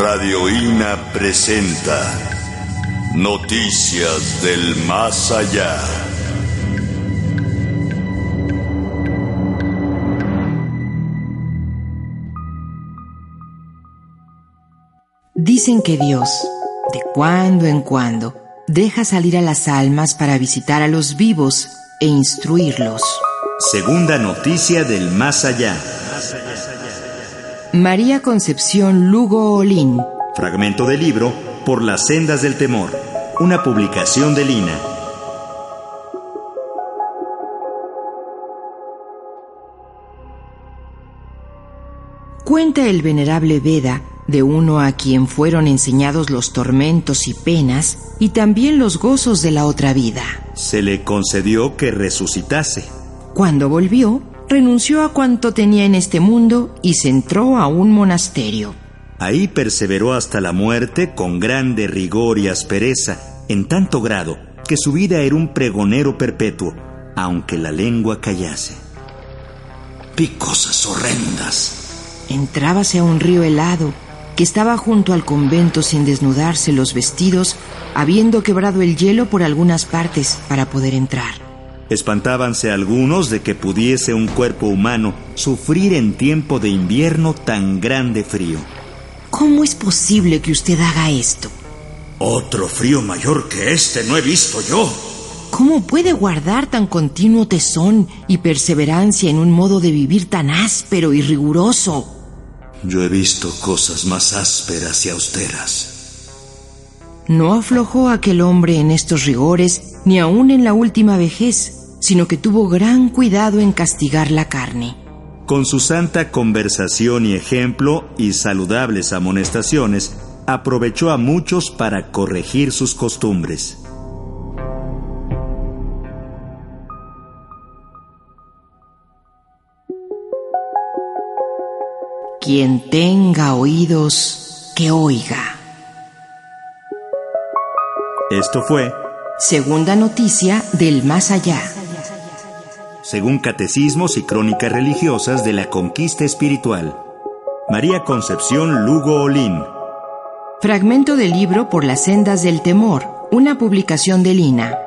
Radio INA presenta Noticias del Más Allá. Dicen que Dios, de cuando en cuando, deja salir a las almas para visitar a los vivos e instruirlos. Segunda noticia del Más Allá. María Concepción Lugo Olín. Fragmento del libro Por las sendas del temor. Una publicación de Lina. Cuenta el venerable Veda de uno a quien fueron enseñados los tormentos y penas y también los gozos de la otra vida. Se le concedió que resucitase. Cuando volvió, renunció a cuanto tenía en este mundo y se entró a un monasterio. Ahí perseveró hasta la muerte con grande rigor y aspereza, en tanto grado que su vida era un pregonero perpetuo, aunque la lengua callase. Vi cosas horrendas. Entrábase a un río helado que estaba junto al convento sin desnudarse los vestidos, habiendo quebrado el hielo por algunas partes para poder entrar. Espantábanse algunos de que pudiese un cuerpo humano sufrir en tiempo de invierno tan grande frío. ¿Cómo es posible que usted haga esto? Otro frío mayor que este no he visto yo. ¿Cómo puede guardar tan continuo tesón y perseverancia en un modo de vivir tan áspero y riguroso? Yo he visto cosas más ásperas y austeras. No aflojó aquel hombre en estos rigores ni aun en la última vejez, sino que tuvo gran cuidado en castigar la carne. Con su santa conversación y ejemplo y saludables amonestaciones, aprovechó a muchos para corregir sus costumbres. Quien tenga oídos, que oiga. Esto fue Segunda noticia del más allá. Según catecismos y crónicas religiosas de la conquista espiritual. María Concepción Lugo Olín. Fragmento del libro Por las sendas del temor, una publicación de Lina.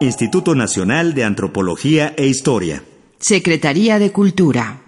Instituto Nacional de Antropología e Historia. Secretaría de Cultura.